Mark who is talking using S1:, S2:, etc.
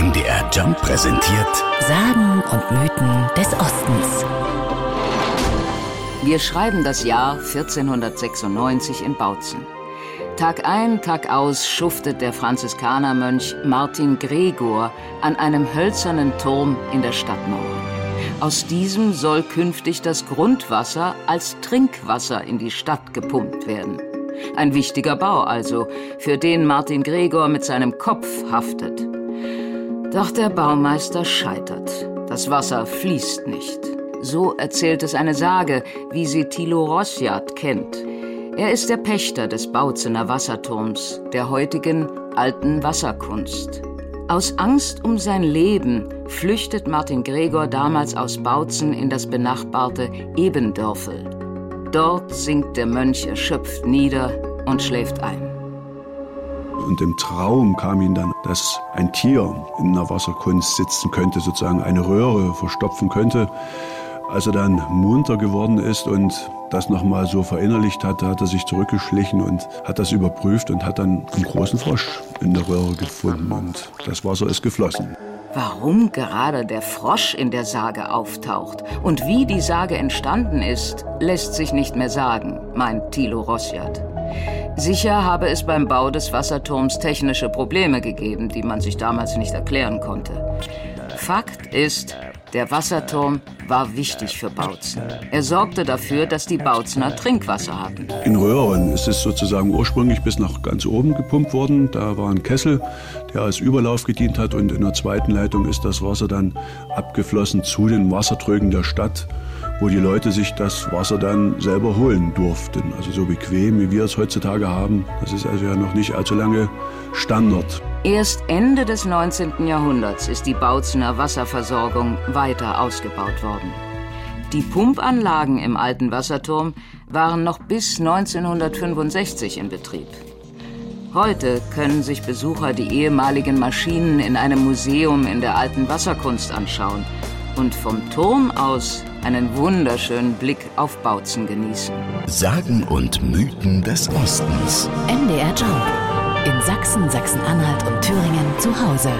S1: MDR Jump präsentiert
S2: Sagen und Mythen des Ostens.
S3: Wir schreiben das Jahr 1496 in Bautzen. Tag ein, Tag aus schuftet der Franziskanermönch Martin Gregor an einem hölzernen Turm in der Stadtmauer. Aus diesem soll künftig das Grundwasser als Trinkwasser in die Stadt gepumpt werden. Ein wichtiger Bau also, für den Martin Gregor mit seinem Kopf haftet. Doch der Baumeister scheitert. Das Wasser fließt nicht. So erzählt es eine Sage, wie sie Thilo Rossiat kennt. Er ist der Pächter des Bautzener Wasserturms, der heutigen alten Wasserkunst. Aus Angst um sein Leben flüchtet Martin Gregor damals aus Bautzen in das benachbarte Ebendörfel. Dort sinkt der Mönch erschöpft nieder und schläft ein.
S4: Und im Traum kam ihm dann, dass ein Tier in einer Wasserkunst sitzen könnte, sozusagen eine Röhre verstopfen könnte. Als er dann munter geworden ist und das nochmal so verinnerlicht hatte, hat er sich zurückgeschlichen und hat das überprüft und hat dann einen großen Frosch in der Röhre gefunden und das Wasser ist geflossen.
S3: Warum gerade der Frosch in der Sage auftaucht und wie die Sage entstanden ist, lässt sich nicht mehr sagen, meint Thilo Rossiat. Sicher habe es beim Bau des Wasserturms technische Probleme gegeben, die man sich damals nicht erklären konnte. Fakt ist, der Wasserturm war wichtig für Bautzen. Er sorgte dafür, dass die Bautzener Trinkwasser hatten.
S4: In Röhren ist es sozusagen ursprünglich bis nach ganz oben gepumpt worden. Da war ein Kessel, der als Überlauf gedient hat und in der zweiten Leitung ist das Wasser dann abgeflossen zu den Wassertrögen der Stadt wo die Leute sich das Wasser dann selber holen durften. Also so bequem, wie wir es heutzutage haben. Das ist also ja noch nicht allzu lange Standard.
S3: Erst Ende des 19. Jahrhunderts ist die Bautzener Wasserversorgung weiter ausgebaut worden. Die Pumpanlagen im alten Wasserturm waren noch bis 1965 in Betrieb. Heute können sich Besucher die ehemaligen Maschinen in einem Museum in der alten Wasserkunst anschauen und vom Turm aus einen wunderschönen Blick auf Bautzen genießen.
S1: Sagen und Mythen des Ostens.
S2: MDR Jump. In Sachsen, Sachsen-Anhalt und Thüringen zu Hause.